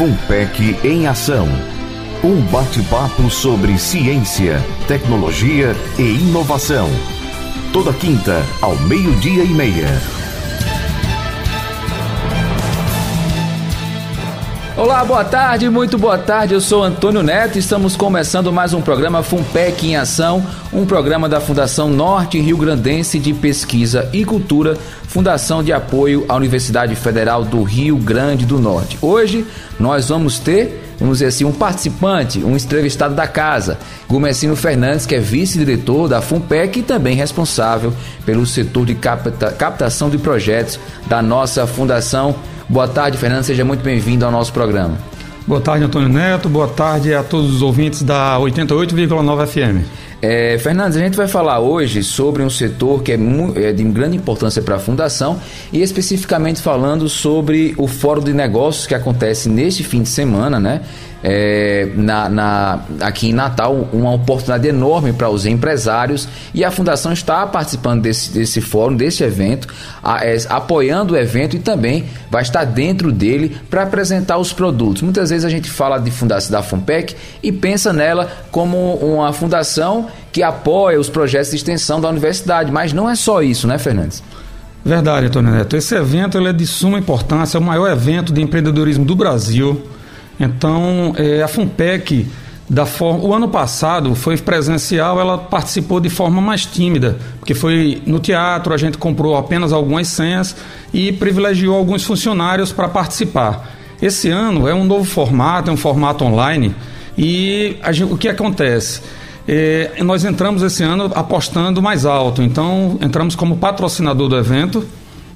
Fumpec em Ação. Um bate-papo sobre ciência, tecnologia e inovação. Toda quinta, ao meio-dia e meia. Olá, boa tarde, muito boa tarde. Eu sou Antônio Neto e estamos começando mais um programa Fumpec em Ação, um programa da Fundação Norte Rio Grandense de Pesquisa e Cultura, Fundação de Apoio à Universidade Federal do Rio Grande do Norte. Hoje nós vamos ter vamos dizer assim, um participante, um entrevistado da casa, Gumecino Fernandes, que é vice-diretor da FUNPEC e também responsável pelo setor de capta, captação de projetos da nossa fundação. Boa tarde, Fernando. Seja muito bem-vindo ao nosso programa. Boa tarde, Antônio Neto. Boa tarde a todos os ouvintes da 88,9 FM. É, Fernandes, a gente vai falar hoje sobre um setor que é, é de grande importância para a Fundação e especificamente falando sobre o Fórum de Negócios que acontece neste fim de semana, né? é, na, na, aqui em Natal uma oportunidade enorme para os empresários e a Fundação está participando desse, desse fórum, desse evento, a, é, apoiando o evento e também vai estar dentro dele para apresentar os produtos. Muitas vezes a gente fala de fundação da FUNPEC e pensa nela como uma fundação que apoia os projetos de extensão da universidade, mas não é só isso, né, Fernandes? Verdade, Antônio Neto. Esse evento é de suma importância, é o maior evento de empreendedorismo do Brasil. Então, é, a FUNPEC, da forma, o ano passado foi presencial, ela participou de forma mais tímida, porque foi no teatro, a gente comprou apenas algumas senhas e privilegiou alguns funcionários para participar. Esse ano é um novo formato, é um formato online, e gente, o que acontece? É, nós entramos esse ano apostando mais alto, então entramos como patrocinador do evento,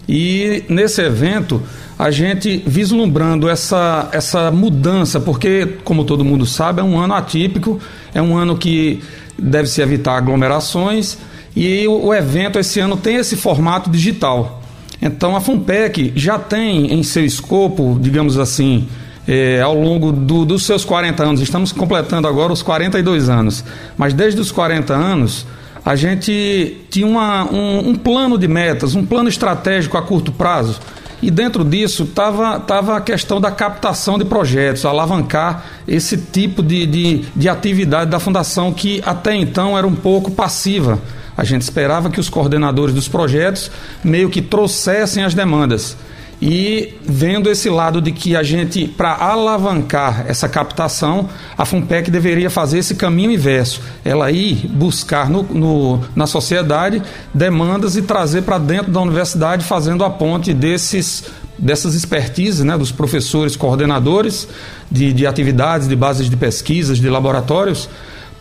e nesse evento a gente vislumbrando essa, essa mudança, porque, como todo mundo sabe, é um ano atípico, é um ano que deve-se evitar aglomerações e o, o evento esse ano tem esse formato digital. Então a FUNPEC já tem em seu escopo, digamos assim, é, ao longo do, dos seus 40 anos, estamos completando agora os 42 anos, mas desde os 40 anos a gente tinha uma, um, um plano de metas, um plano estratégico a curto prazo e dentro disso estava tava a questão da captação de projetos, alavancar esse tipo de, de, de atividade da Fundação que até então era um pouco passiva. A gente esperava que os coordenadores dos projetos meio que trouxessem as demandas. E vendo esse lado de que a gente, para alavancar essa captação, a FUNPEC deveria fazer esse caminho inverso. Ela ir buscar no, no na sociedade demandas e trazer para dentro da universidade, fazendo a ponte desses dessas expertises né, dos professores coordenadores de, de atividades, de bases de pesquisas, de laboratórios,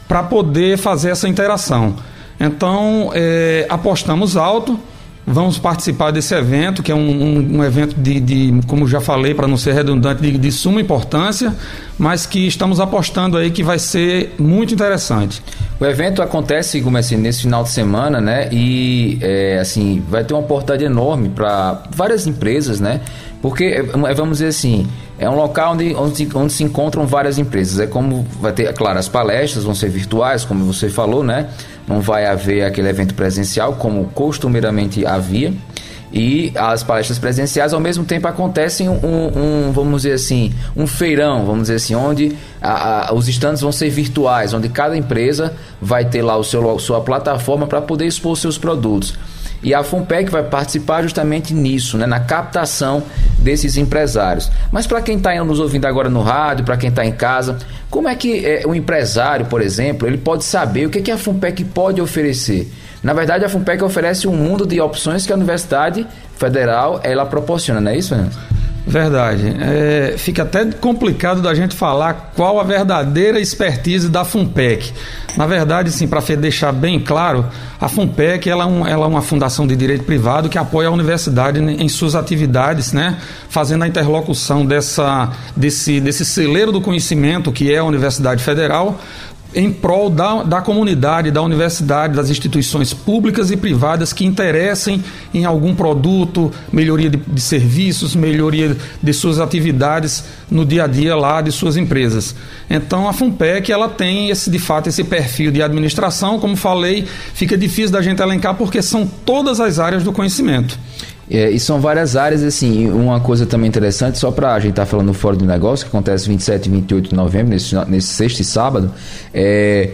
para poder fazer essa interação. Então, é, apostamos alto Vamos participar desse evento, que é um, um, um evento de, de, como já falei, para não ser redundante, de, de, suma importância, mas que estamos apostando aí que vai ser muito interessante. O evento acontece, como assim, nesse final de semana, né? E é, assim, vai ter uma oportunidade enorme para várias empresas, né? Porque, é, vamos dizer assim, é um local onde, onde, onde, se encontram várias empresas. É como vai ter, é claro, as palestras vão ser virtuais, como você falou, né? Não vai haver aquele evento presencial como costumeiramente havia. E as palestras presenciais ao mesmo tempo acontecem um, um vamos dizer assim, um feirão, vamos dizer assim, onde a, a, os estandes vão ser virtuais, onde cada empresa vai ter lá o seu, sua plataforma para poder expor seus produtos. E a FUNPEC vai participar justamente nisso, né, na captação desses empresários. Mas para quem está nos ouvindo agora no rádio, para quem está em casa, como é que é, o empresário, por exemplo, ele pode saber o que, que a FUNPEC pode oferecer? Na verdade, a FUNPEC oferece um mundo de opções que a Universidade Federal ela proporciona, não é isso, Fernando? Verdade. É, fica até complicado da gente falar qual a verdadeira expertise da FUNPEC. Na verdade, sim, para deixar bem claro, a FUNPEC ela é, um, ela é, uma fundação de direito privado que apoia a universidade em suas atividades, né? fazendo a interlocução dessa, desse, desse celeiro do conhecimento que é a Universidade Federal em prol da, da comunidade, da universidade, das instituições públicas e privadas que interessem em algum produto, melhoria de, de, serviços, melhoria de suas atividades no dia a dia lá de suas empresas. Então a FUNPEC ela tem esse de fato esse perfil de administração, como falei, fica difícil da gente elencar porque são todas as áreas do conhecimento. É, e são várias áreas, assim, uma coisa também interessante, só para a gente estar tá falando fora do negócio, que acontece 27 e 28 de novembro, nesse, nesse sexto e sábado, é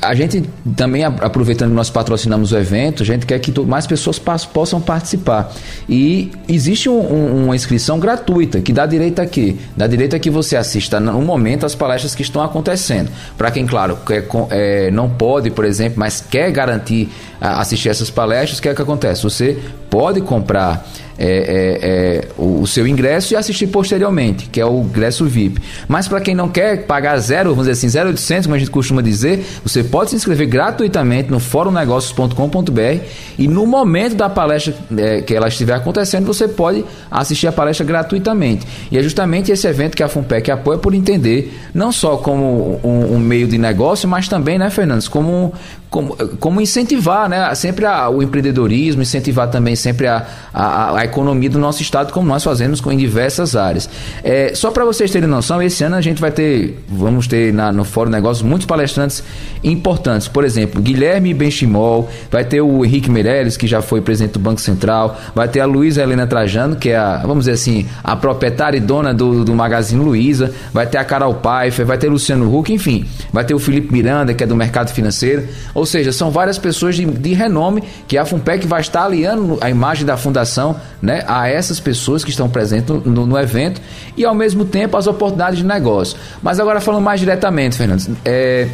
a gente também, aproveitando que nós patrocinamos o evento, a gente quer que mais pessoas possam participar. E existe um, um, uma inscrição gratuita que dá direito a quê? Dá direito a que você assista no momento as palestras que estão acontecendo. Para quem, claro, quer, é, não pode, por exemplo, mas quer garantir assistir essas palestras, o que é que acontece? Você pode comprar é, é, é, o, o, seu ingresso e assistir posteriormente, que é o ingresso VIP. Mas para quem não quer pagar zero, vamos dizer assim, 0,800, como a gente costuma dizer, você pode se inscrever gratuitamente no fórumnegócios.com.br e no momento da palestra é, que ela estiver acontecendo, você pode assistir a palestra gratuitamente. E é justamente esse evento que a FUNPEC apoia por entender, não só como um, um meio de negócio, mas também, né, Fernandes, como, como, como incentivar né, sempre a, o empreendedorismo, incentivar também sempre a, a, a, economia do nosso estado, como nós fazemos com, em diversas áreas. É, só para vocês terem noção, esse ano a gente vai ter, vamos ter na, no Fórum Negócios muitos palestrantes importantes. Por exemplo, Guilherme Benchimol, vai ter o Henrique Meirelles, que já foi presidente do Banco Central, vai ter a Luísa Helena Trajano, que é a, vamos dizer assim, a proprietária e dona do, do Magazine Luiza, vai ter a Carol Pfeiffer, vai ter Luciano Huck, enfim, vai ter o Felipe Miranda, que é do mercado financeiro. Ou seja, são várias pessoas de, de renome que a FUNPEC vai estar aliando a imagem da fundação né, a essas pessoas que estão presentes no, no evento e, ao mesmo tempo, as oportunidades de negócio. Mas agora, falando mais diretamente, Fernando, é,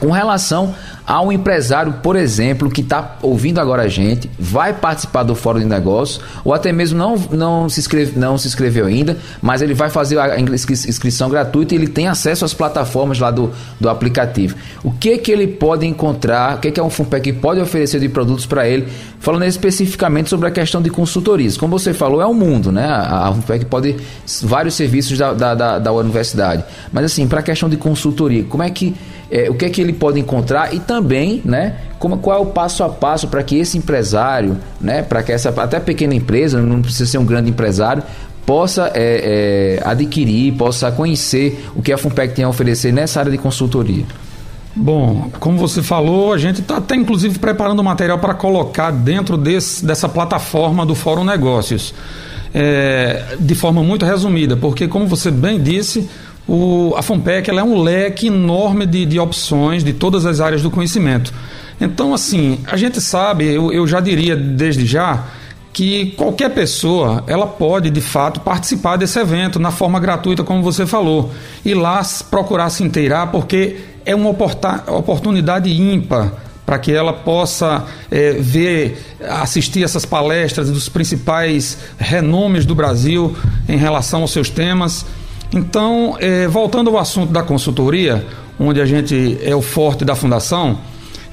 com relação a um empresário, por exemplo, que está ouvindo agora a gente, vai participar do Fórum de Negócios, ou até mesmo não, não, se, inscreve, não se inscreveu ainda, mas ele vai fazer a inscrição gratuita e ele tem acesso às plataformas lá do, do aplicativo. O que que ele pode encontrar, o que, que é um FUNPEC pode oferecer de produtos para ele, falando especificamente sobre a questão de consultorias. Como você falou, é um mundo, né? A, a FUNPEC pode vários serviços da, da, da, da universidade. Mas assim, para a questão de consultoria, como é que é, o que é que ele pode encontrar e também, né, como, qual é o passo a passo para que esse empresário, né, para que essa até pequena empresa, não precisa ser um grande empresário, possa é, é, adquirir, possa conhecer o que a Fumpec tem a oferecer nessa área de consultoria. Bom, como você falou, a gente está até inclusive preparando material para colocar dentro desse, dessa plataforma do Fórum Negócios. É, de forma muito resumida, porque como você bem disse, o, a FOMPEC ela é um leque enorme de, de opções de todas as áreas do conhecimento. Então, assim, a gente sabe, eu, eu já diria desde já, que qualquer pessoa ela pode de fato participar desse evento na forma gratuita, como você falou, e lá procurar se inteirar, porque é uma oportunidade ímpar para que ela possa é, ver, assistir essas palestras dos principais renomes do Brasil em relação aos seus temas então, é, voltando ao assunto da consultoria, onde a gente é o forte da fundação,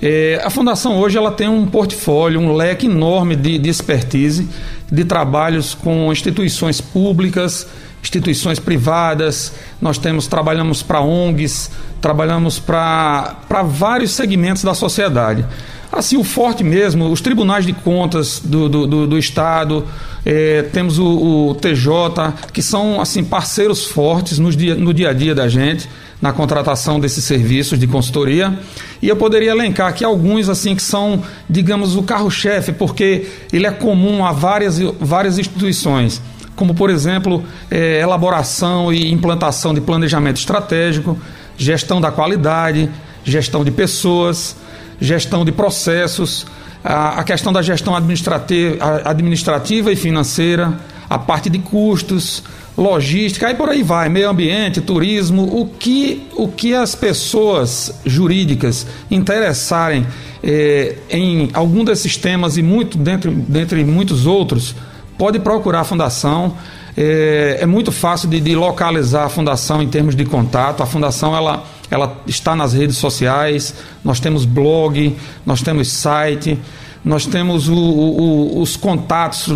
é, a fundação hoje ela tem um portfólio, um leque enorme de, de expertise, de trabalhos com instituições públicas, instituições privadas, nós temos trabalhamos para ONGs, trabalhamos para vários segmentos da sociedade. Assim, o forte mesmo, os tribunais de contas do, do, do, do Estado, é, temos o, o, TJ, que são assim parceiros fortes no dia, no dia a dia da gente, na contratação desses serviços de consultoria. E eu poderia elencar aqui alguns assim que são, digamos, o carro-chefe, porque ele é comum a várias, várias instituições como por exemplo é, elaboração e implantação de planejamento estratégico, gestão da qualidade, gestão de pessoas, gestão de processos, a, a questão da gestão administrativa, administrativa e financeira, a parte de custos, logística, aí por aí vai, meio ambiente, turismo, o que, o que as pessoas jurídicas interessarem eh, em algum desses temas e muito dentre, dentre muitos outros, pode procurar a fundação. É, é muito fácil de, de, localizar a fundação em termos de contato. A fundação ela, ela está nas redes sociais, nós temos blog, nós temos site, nós temos o, o, os contatos.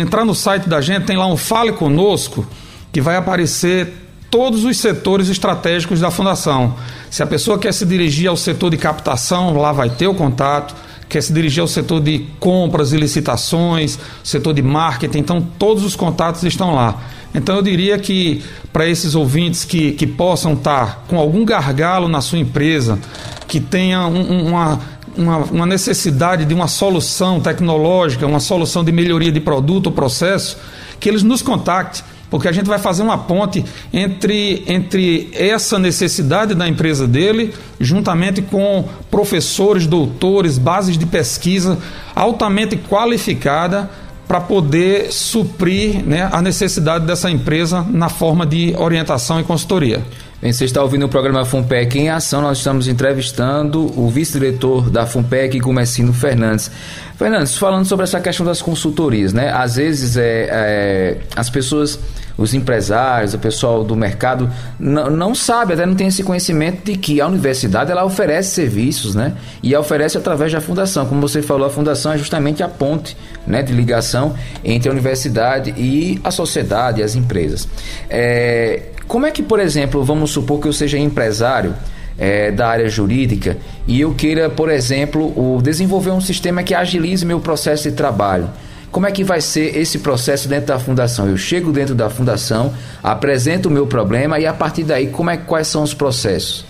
Entrar no site da gente, tem lá um Fale Conosco, que vai aparecer todos os setores estratégicos da fundação. Se a pessoa quer se dirigir ao setor de captação, lá vai ter o contato quer se dirigir ao setor de compras e licitações, setor de marketing, então todos os contatos estão lá. Então eu diria que para esses ouvintes que, que possam estar com algum gargalo na sua empresa, que tenha um, uma uma, uma necessidade de uma solução tecnológica, uma solução de melhoria de produto ou processo, que eles nos contactem porque a gente vai fazer uma ponte entre, entre essa necessidade da empresa dele, juntamente com professores, doutores, bases de pesquisa altamente qualificada para poder suprir né, a necessidade dessa empresa na forma de orientação e consultoria. Bem, você está ouvindo o programa FUNPEC em Ação. Nós estamos entrevistando o vice-diretor da FUNPEC, Gomecino Fernandes. Fernandes, falando sobre essa questão das consultorias, né? Às vezes é, é as pessoas, os empresários, o pessoal do mercado não, não sabe, até não tem esse conhecimento de que a universidade ela oferece serviços, né? E oferece através da fundação. Como você falou, a fundação é justamente a ponte, né, de ligação entre a universidade e a sociedade, as empresas. É, como é que, por exemplo, vamos supor que eu seja empresário é, da área jurídica e eu queira, por exemplo, o, desenvolver um sistema que agilize meu processo de trabalho. Como é que vai ser esse processo dentro da fundação? Eu chego dentro da fundação, apresento o meu problema e a partir daí, como é, quais são os processos?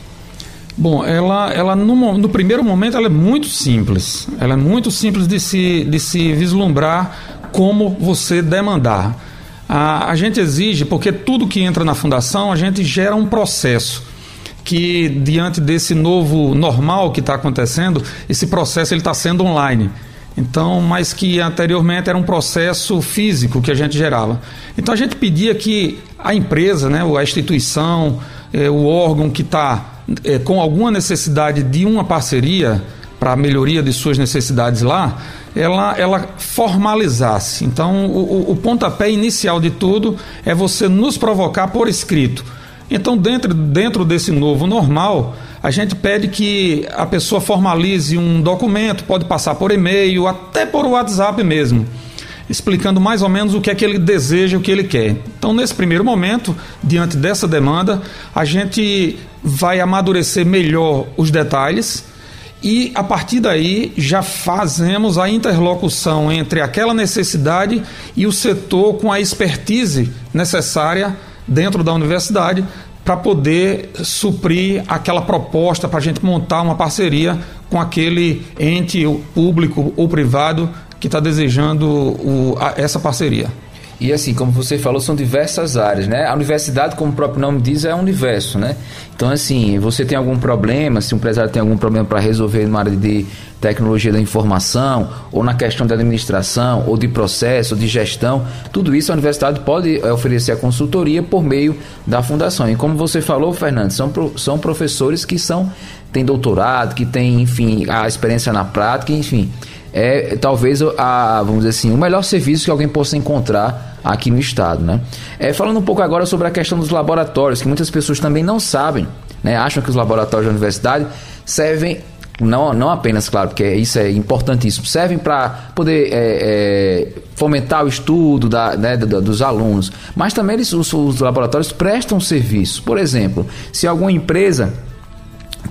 Bom, ela, ela no, no, primeiro momento ela é muito simples. Ela é muito simples de se, de se vislumbrar como você demandar. A, a gente exige, porque tudo que entra na fundação, a gente gera um processo que diante desse novo normal que está acontecendo, esse processo ele está sendo online. Então, mas que anteriormente era um processo físico que a gente gerava. Então a gente pedia que a empresa, né, a instituição, é, o órgão que está é, com alguma necessidade de uma parceria para a melhoria de suas necessidades lá, ela, ela formalizasse. Então, o, o pontapé inicial de tudo é você nos provocar por escrito. Então, dentro, dentro desse novo normal, a gente pede que a pessoa formalize um documento, pode passar por e-mail, até por WhatsApp mesmo, explicando mais ou menos o que é que ele deseja, o que ele quer. Então, nesse primeiro momento, diante dessa demanda, a gente vai amadurecer melhor os detalhes e a partir daí já fazemos a interlocução entre aquela necessidade e o setor com a expertise necessária dentro da universidade para poder suprir aquela proposta para a gente montar uma parceria com aquele ente público ou privado que está desejando o, a, essa parceria. E assim, como você falou, são diversas áreas, né? A universidade, como o próprio nome diz, é um universo, né? Então, assim, você tem algum problema, se um empresário tem algum problema para resolver na área de tecnologia da informação, ou na questão da administração, ou de processo, ou de gestão, tudo isso a universidade pode eh, oferecer a consultoria por meio da fundação. E como você falou, Fernando, são, são professores que são têm doutorado, que têm, enfim, a experiência na prática, enfim é talvez a, vamos dizer assim, o melhor serviço que alguém possa encontrar aqui no estado, né? É, falando um pouco agora sobre a questão dos laboratórios, que muitas pessoas também não sabem, né? Acham que os laboratórios da universidade servem não, não apenas, claro, porque isso é importantíssimo, servem para poder é, é, fomentar o estudo da, né, dos alunos, mas também eles, os, os laboratórios prestam serviço. Por exemplo, se alguma empresa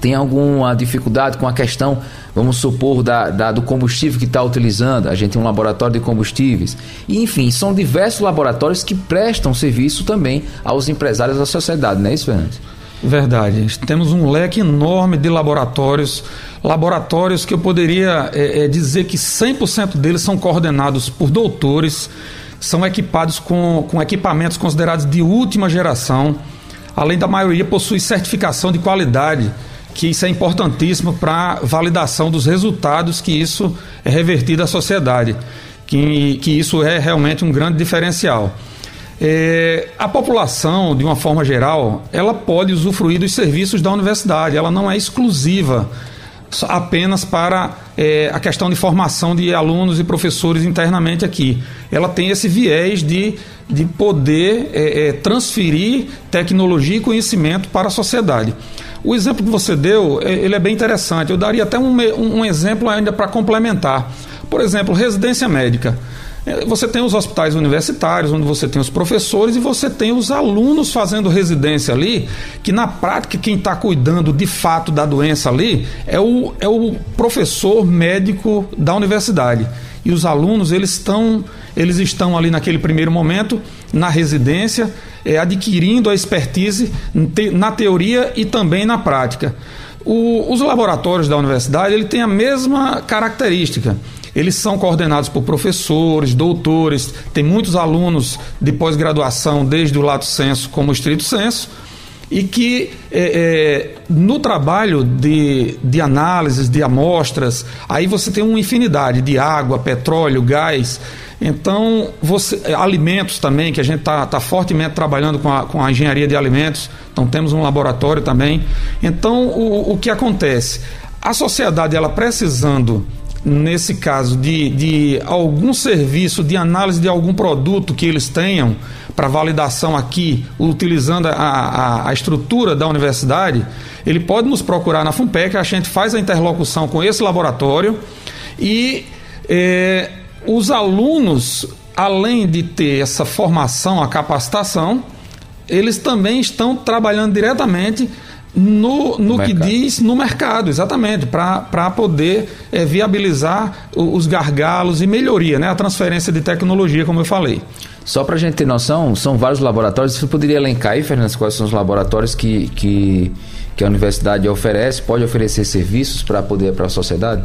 tem alguma dificuldade com a questão, vamos supor, da, da do combustível que está utilizando, a gente tem um laboratório de combustíveis. E, enfim, são diversos laboratórios que prestam serviço também aos empresários da sociedade, não é isso, Fernandes? Verdade. Temos um leque enorme de laboratórios, laboratórios que eu poderia é, é, dizer que 100% deles são coordenados por doutores, são equipados com, com equipamentos considerados de última geração, além da maioria possui certificação de qualidade que isso é importantíssimo para validação dos resultados que isso é revertido à sociedade, que, que isso é realmente um grande diferencial. É, a população, de uma forma geral, ela pode usufruir dos serviços da universidade, ela não é exclusiva apenas para é, a questão de formação de alunos e professores internamente aqui. Ela tem esse viés de, de poder é, é transferir tecnologia e conhecimento para a sociedade. O exemplo que você deu, é, ele é bem interessante. Eu daria até um, um exemplo ainda para complementar. Por exemplo, residência médica. É, você tem os hospitais universitários, onde você tem os professores e você tem os alunos fazendo residência ali, que na prática quem está cuidando de fato da doença ali é o, é o professor médico da universidade. E os alunos, eles estão, eles estão ali naquele primeiro momento na residência, é, adquirindo a expertise na teoria e também na prática. O, os laboratórios da universidade ele tem a mesma característica. Eles são coordenados por professores, doutores, tem muitos alunos de pós-graduação, desde o lato senso como o estrito senso, e que é, é, no trabalho de, de análises, de amostras, aí você tem uma infinidade de água, petróleo, gás. Então, você, é, alimentos também, que a gente está tá fortemente trabalhando com a, com a engenharia de alimentos, então temos um laboratório também. Então, o, o que acontece? A sociedade, ela precisando nesse caso, de, de algum serviço de análise de algum produto que eles tenham para validação aqui, utilizando a, a, a, estrutura da universidade, ele pode nos procurar na FUNPEC, a gente faz a interlocução com esse laboratório e é, os alunos, além de ter essa formação, a capacitação, eles também estão trabalhando diretamente no, no, que diz no mercado, exatamente, para poder é, viabilizar os gargalos e melhoria, né, a transferência de tecnologia, como eu falei. Só para a gente ter noção, são vários laboratórios. Você poderia elencar aí, Fernando, quais são os laboratórios que, que, que a universidade oferece, pode oferecer serviços para poder para a sociedade?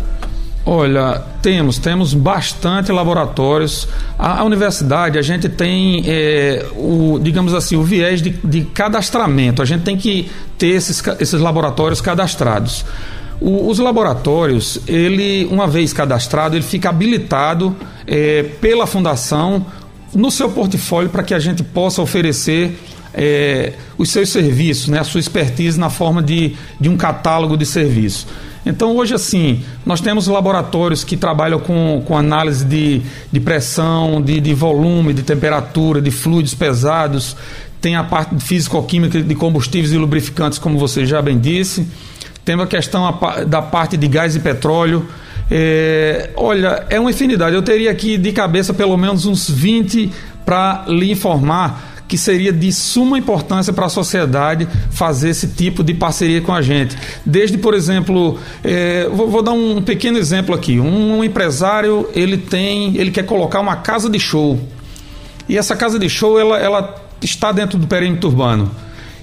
Olha, temos, temos bastante laboratórios. A, a universidade, a gente tem, é, o, digamos assim, o viés de, de, cadastramento. A gente tem que ter esses, esses laboratórios cadastrados. O, os laboratórios, ele, uma vez cadastrado, ele fica habilitado é, pela fundação no seu portfólio para que a gente possa oferecer é, os seus serviços, né, a sua expertise na forma de, de um catálogo de serviços. Então, hoje, assim, nós temos laboratórios que trabalham com, com análise de, de pressão, de, de volume, de temperatura, de fluidos pesados, tem a parte físico-química de combustíveis e lubrificantes, como você já bem disse, temos a questão da parte de gás e petróleo. É, olha, é uma infinidade. Eu teria aqui de cabeça pelo menos uns 20 para lhe informar que seria de suma importância para a sociedade fazer esse tipo de parceria com a gente. Desde, por exemplo, é, vou, vou, dar um pequeno exemplo aqui. Um, um empresário ele tem, ele quer colocar uma casa de show e essa casa de show ela, ela está dentro do perímetro urbano.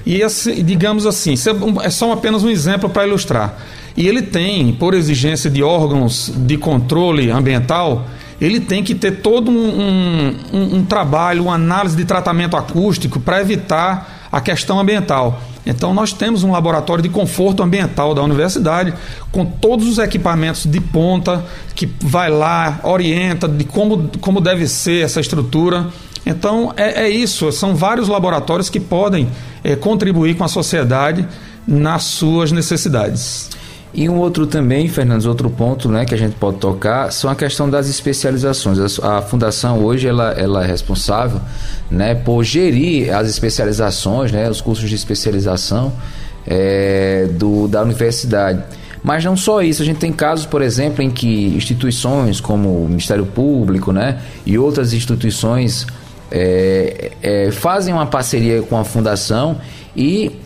E esse, digamos assim, é, é só apenas um exemplo para ilustrar. E ele tem, por exigência de órgãos de controle ambiental, ele tem que ter todo um, um, um trabalho, uma análise de tratamento acústico para evitar a questão ambiental. Então, nós temos um laboratório de conforto ambiental da universidade, com todos os equipamentos de ponta, que vai lá, orienta de como, como deve ser essa estrutura. Então, é, é isso, são vários laboratórios que podem é, contribuir com a sociedade nas suas necessidades. E um outro também, Fernandes, outro ponto né, que a gente pode tocar são a questão das especializações. A, fundação hoje ela, ela é responsável né, por gerir as especializações, né, os cursos de especialização é, do, da universidade. Mas não só isso, a gente tem casos, por exemplo, em que instituições como o Ministério Público né, e outras instituições é, é, fazem uma parceria com a fundação e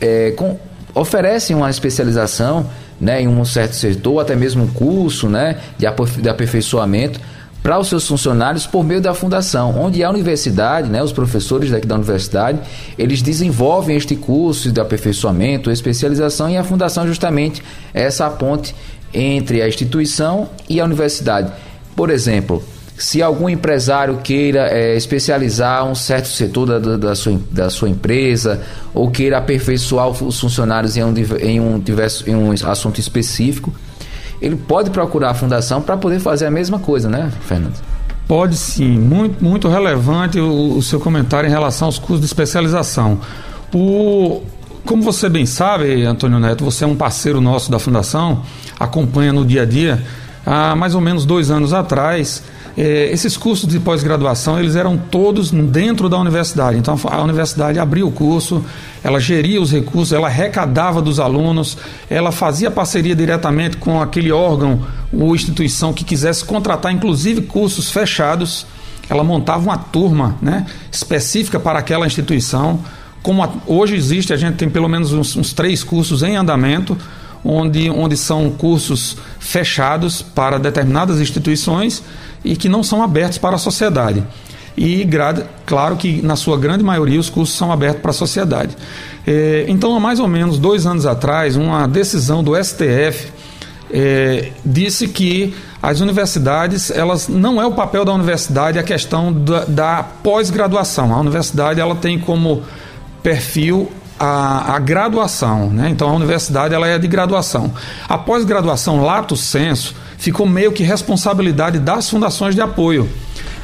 é, com, oferecem uma especialização né, em um certo setor, até mesmo um curso né, de, de aperfeiçoamento para os seus funcionários por meio da fundação, onde a universidade, né, os professores daqui da universidade, eles desenvolvem este curso de aperfeiçoamento, especialização e a fundação justamente é essa ponte entre a instituição e a universidade. Por exemplo, se algum empresário queira é, especializar um certo setor da, da, sua, da sua empresa ou queira aperfeiçoar os funcionários em um, em um, diverso, em um assunto específico, ele pode procurar a fundação para poder fazer a mesma coisa, né, Fernando? Pode sim, muito, muito relevante o, o seu comentário em relação aos cursos de especialização. O, como você bem sabe, Antônio Neto, você é um parceiro nosso da Fundação, acompanha no dia a dia. Há mais ou menos dois anos atrás, é, esses cursos de pós-graduação eles eram todos dentro da universidade. Então a universidade abria o curso, ela geria os recursos, ela arrecadava dos alunos, ela fazia parceria diretamente com aquele órgão ou instituição que quisesse contratar, inclusive cursos fechados. Ela montava uma turma né, específica para aquela instituição. Como a, hoje existe, a gente tem pelo menos uns, uns três cursos em andamento onde, onde são cursos fechados para determinadas instituições e que não são abertos para a sociedade. e, claro que na sua grande maioria, os cursos são abertos para a sociedade. É, então, há mais ou menos dois anos atrás, uma decisão do STF é, disse que as universidades, elas não é o papel da universidade a questão da, da pós-graduação. A universidade ela tem como perfil a, a, graduação, né? Então a universidade ela é de graduação. A pós-graduação, lato senso, ficou meio que responsabilidade das fundações de apoio.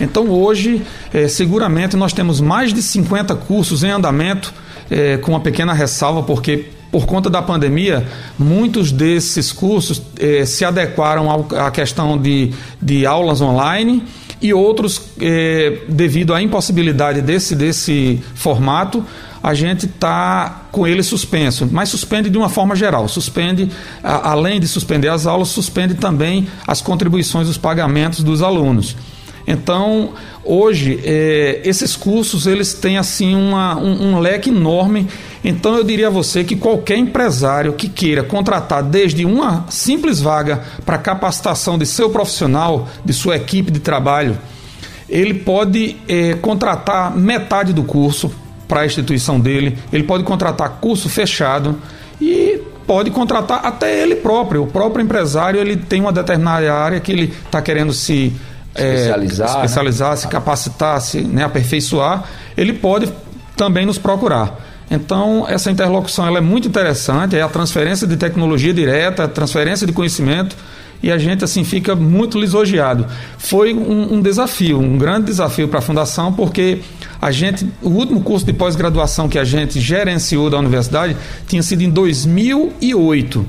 Então hoje, é, seguramente, nós temos mais de 50 cursos em andamento, é, com uma pequena ressalva, porque por conta da pandemia, muitos desses cursos eh, se adequaram ao, à questão de, de aulas online e outros, eh, devido à impossibilidade desse, desse formato, a gente está com ele suspenso, mas suspende de uma forma geral. Suspende, a, além de suspender as aulas, suspende também as contribuições, os pagamentos dos alunos. Então, hoje, é, esses cursos eles têm assim uma, um, um, leque enorme. Então, eu diria a você que qualquer empresário que queira contratar desde uma simples vaga para capacitação de seu profissional, de sua equipe de trabalho, ele pode é, contratar metade do curso para a instituição dele, ele pode contratar curso fechado e pode contratar até ele próprio. O próprio empresário ele tem uma determinada área que ele está querendo se especializar, é, especializar né? se capacitar, se né, aperfeiçoar, ele pode também nos procurar. Então, essa interlocução ela é muito interessante, é a transferência de tecnologia direta, a transferência de conhecimento, e a gente assim fica muito lisonjeado. Foi um, um desafio, um grande desafio para a Fundação, porque a gente, o último curso de pós-graduação que a gente gerenciou da universidade tinha sido em 2008.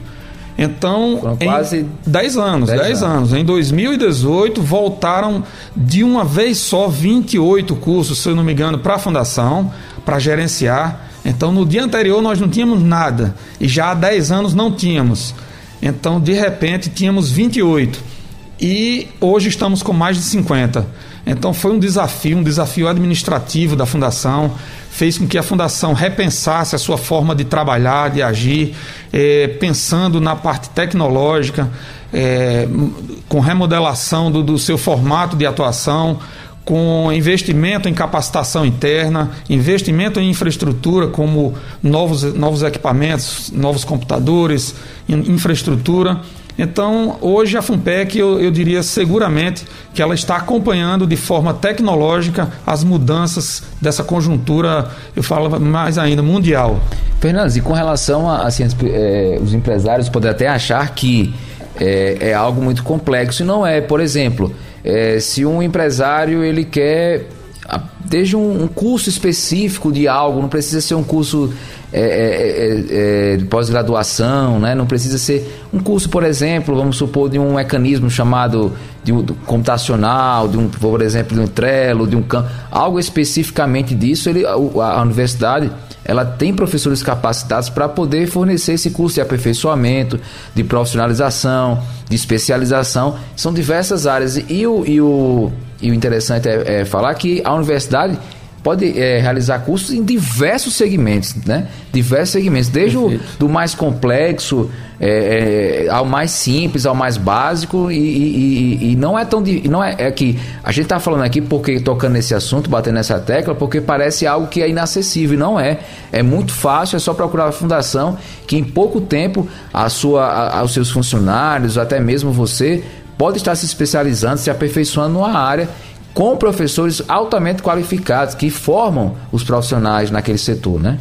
Então, Foram quase 10 anos, 10, 10 anos. anos. Em 2018, voltaram de uma vez só 28 cursos, se eu não me engano, para a fundação, para gerenciar. Então, no dia anterior, nós não tínhamos nada. E já há 10 anos não tínhamos. Então, de repente, tínhamos 28. E hoje estamos com mais de 50. Então, foi um desafio, um desafio administrativo da fundação fez com que a fundação repensasse a sua forma de trabalhar, de agir, é, pensando na parte tecnológica, é, com remodelação do, do seu formato de atuação, com investimento em capacitação interna, investimento em infraestrutura, como novos, novos equipamentos, novos computadores, infraestrutura. Então, hoje a FUNPEC, eu, eu diria seguramente que ela está acompanhando de forma tecnológica as mudanças dessa conjuntura, eu falo mais ainda, mundial. Fernandes, e com relação a assim, é, os empresários podem até achar que é, é, algo muito complexo, e não é. Por exemplo, é, se um empresário ele quer desde um, um, curso específico de algo, não precisa ser um curso é, é, é, é, de pós-graduação, né? não precisa ser um curso, por exemplo, vamos supor, de um mecanismo chamado de um, computacional, de um, por exemplo, de um Trello, de um campo, algo especificamente disso, ele, a, a universidade ela tem professores capacitados para poder fornecer esse curso de aperfeiçoamento, de profissionalização, de especialização. São diversas áreas. E o, e o, e o interessante é, é falar que a universidade pode é, realizar cursos em diversos segmentos, né? Diversos segmentos, desde o do mais complexo é, é, ao mais simples, ao mais básico e, e, e não é tão não é, é que a gente está falando aqui porque tocando nesse assunto, batendo nessa tecla, porque parece algo que é inacessível, não é? É muito fácil, é só procurar a fundação que em pouco tempo a sua, a, aos seus funcionários, até mesmo você pode estar se especializando, se aperfeiçoando numa área com professores altamente qualificados que formam os profissionais naquele setor, né?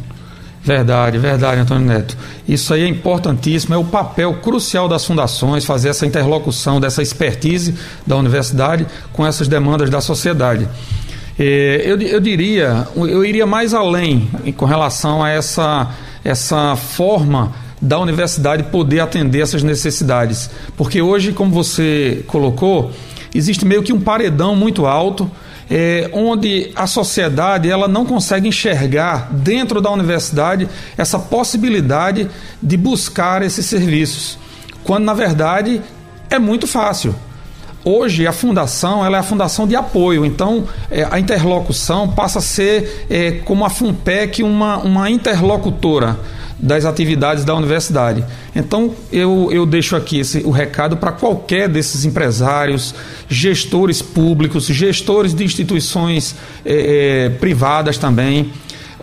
Verdade, verdade, Antônio Neto. Isso aí é importantíssimo, é o papel crucial das fundações fazer essa interlocução dessa expertise da universidade com essas demandas da sociedade. É, eu, eu diria, eu iria mais além com relação a essa, essa forma da universidade poder atender essas necessidades. Porque hoje, como você colocou, existe meio que um paredão muito alto, é, onde a sociedade ela não consegue enxergar dentro da universidade essa possibilidade de buscar esses serviços, quando na verdade é muito fácil. Hoje a fundação ela é a fundação de apoio, então é, a interlocução passa a ser é, como a FUNPEC uma, uma interlocutora das atividades da universidade. Então, eu, eu deixo aqui esse, o recado para qualquer desses empresários, gestores públicos, gestores de instituições é, é, privadas também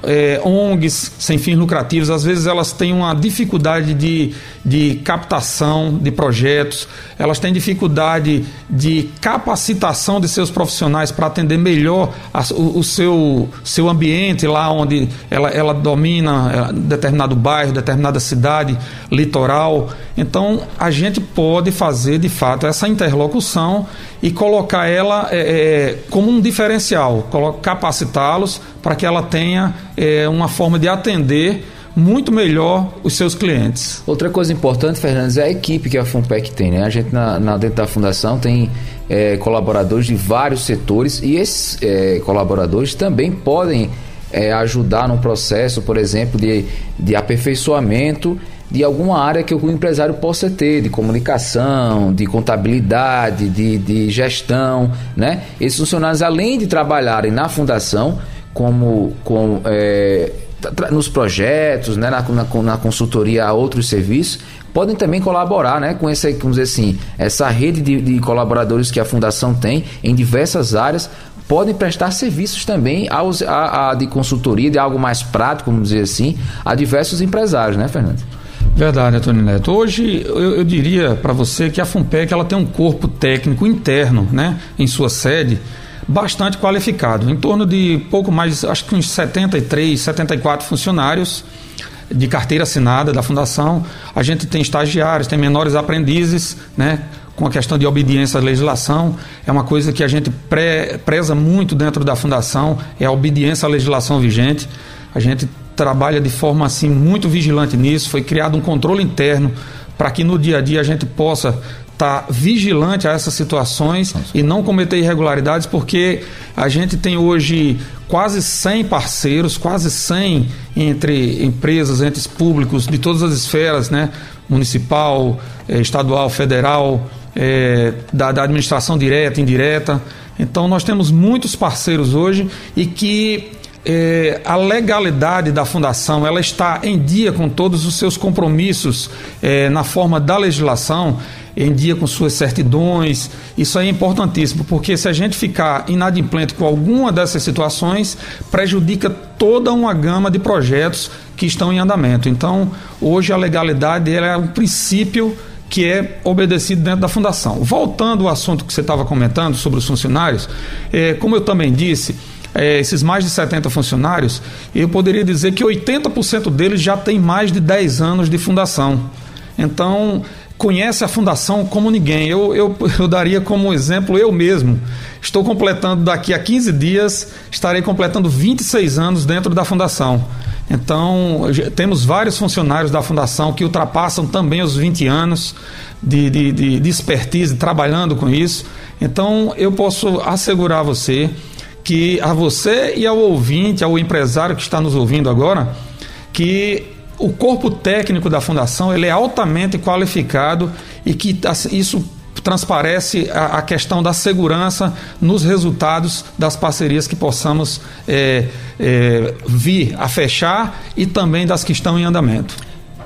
é, ONGs sem fins lucrativos, às vezes elas têm uma dificuldade de, de captação de projetos, elas têm dificuldade de capacitação de seus profissionais para atender melhor a, o, o, seu, seu ambiente lá onde ela, ela domina é, determinado bairro, determinada cidade, litoral. Então a gente pode fazer de fato essa interlocução e colocar ela é, é, como um diferencial, capacitá-los para que ela tenha é, uma forma de atender muito melhor os seus clientes. Outra coisa importante, Fernandes, é a equipe que a Fumpec tem. Né? A gente na, na dentro da fundação tem é, colaboradores de vários setores e esses é, colaboradores também podem é, ajudar no processo, por exemplo, de, de aperfeiçoamento de alguma área que o empresário possa ter, de comunicação, de contabilidade, de, de gestão, né? Esses funcionários, além de trabalharem na fundação, como, com, é, nos projetos, né, na, na, na, consultoria a outros serviços, podem também colaborar né, com essa, vamos dizer assim, essa rede de, de colaboradores que a Fundação tem em diversas áreas, podem prestar serviços também aos, a, a, de consultoria, de algo mais prático, vamos dizer assim, a diversos empresários, né, Fernando? Verdade, Antônio Neto. Hoje eu, eu diria para você que a FUNPEC ela tem um corpo técnico interno né, em sua sede bastante qualificado, em torno de pouco mais, acho que uns 73, 74 funcionários de carteira assinada da fundação. A gente tem estagiários, tem menores aprendizes, né? Com a questão de obediência à legislação, é uma coisa que a gente pre, preza muito dentro da fundação, é a obediência à legislação vigente. A gente trabalha de forma assim muito vigilante nisso. Foi criado um controle interno para que no dia a dia a gente possa estar tá vigilante a essas situações e não cometer irregularidades, porque a gente tem hoje quase 100 parceiros, quase 100 entre empresas, entes públicos de todas as esferas, né? municipal, eh, estadual, federal, eh, da, da administração direta, indireta. Então nós temos muitos parceiros hoje e que é, a legalidade da fundação ela está em dia com todos os seus compromissos é, na forma da legislação, em dia com suas certidões. Isso é importantíssimo, porque se a gente ficar inadimplente com alguma dessas situações, prejudica toda uma gama de projetos que estão em andamento. Então, hoje a legalidade é um princípio que é obedecido dentro da fundação. Voltando ao assunto que você estava comentando sobre os funcionários, é, como eu também disse, é, esses mais de 70 funcionários, eu poderia dizer que 80% deles já tem mais de 10 anos de fundação. Então, conhece a fundação como ninguém. Eu, eu, eu daria como exemplo eu mesmo. Estou completando daqui a 15 dias, estarei completando 26 anos dentro da fundação. Então, temos vários funcionários da fundação que ultrapassam também os 20 anos de, de, de, de expertise trabalhando com isso. Então, eu posso assegurar a você que a você e ao ouvinte, ao empresário que está nos ouvindo agora, que o corpo técnico da fundação ele é altamente qualificado e que isso transparece a, a questão da segurança nos resultados das parcerias que possamos é, é, vir a fechar e também das que estão em andamento.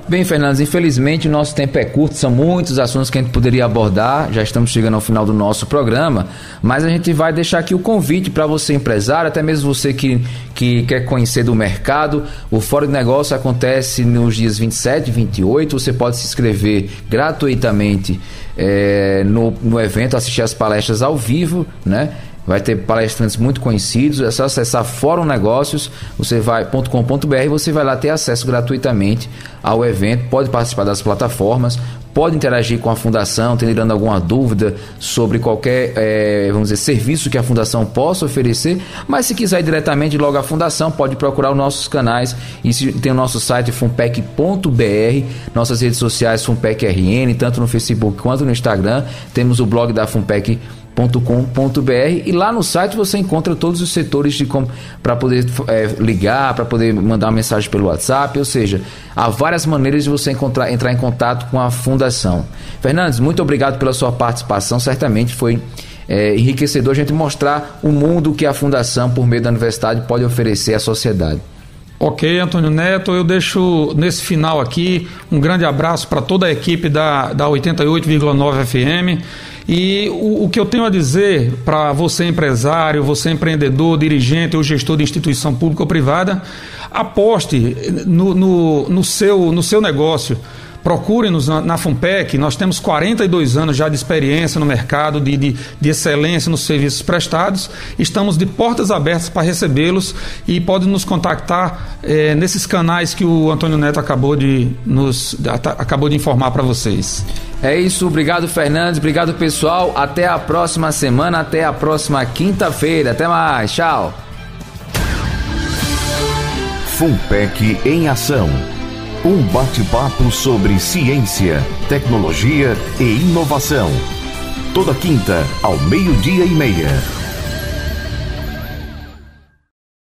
Bem, Fernandes, infelizmente o nosso tempo é curto, são muitos assuntos que a gente poderia abordar, já estamos chegando ao final do nosso programa, mas a gente vai deixar aqui o convite para você, empresário, até mesmo você que, que quer conhecer do mercado. O Fórum de Negócio acontece nos dias 27 e 28, você pode se inscrever gratuitamente é, no, no evento, assistir as palestras ao vivo, né? Vai ter palestrantes muito conhecidos, é só acessar Fórum Negócios, você vai.com.br, você vai lá ter acesso gratuitamente ao evento, pode participar das plataformas, pode interagir com a fundação, tendo alguma dúvida sobre qualquer, é, vamos dizer, serviço que a fundação possa oferecer, mas se quiser ir diretamente logo à fundação, pode procurar os nossos canais e tem o nosso site fumpec.br, nossas redes sociais FumpecRN, tanto no Facebook quanto no Instagram, temos o blog da Fumpec com.br e lá no site você encontra todos os setores de para poder é, ligar, para poder mandar uma mensagem pelo WhatsApp, ou seja, há várias maneiras de você encontrar, entrar em contato com a fundação. Fernandes, muito obrigado pela sua participação, certamente foi é, enriquecedor a gente mostrar o mundo que a fundação, por meio da universidade, pode oferecer à sociedade. Ok, Antônio Neto, eu deixo nesse final aqui um grande abraço para toda a equipe da, da 88,9 FM. E o, o, que eu tenho a dizer para você, empresário, você, empreendedor, dirigente ou gestor de instituição pública ou privada, aposte no, no, no seu, no seu negócio. Procure-nos na, na FUNPEC, nós temos 42 anos já de experiência no mercado, de, de, de excelência nos serviços prestados. Estamos de portas abertas para recebê-los e pode nos contactar eh, nesses canais que o Antônio Neto acabou de, nos, acabou de informar para vocês. É isso, obrigado Fernandes, obrigado pessoal. Até a próxima semana, até a próxima quinta-feira. Até mais, tchau. FUNPEC em ação. Um bate-papo sobre ciência, tecnologia e inovação. Toda quinta, ao meio-dia e meia.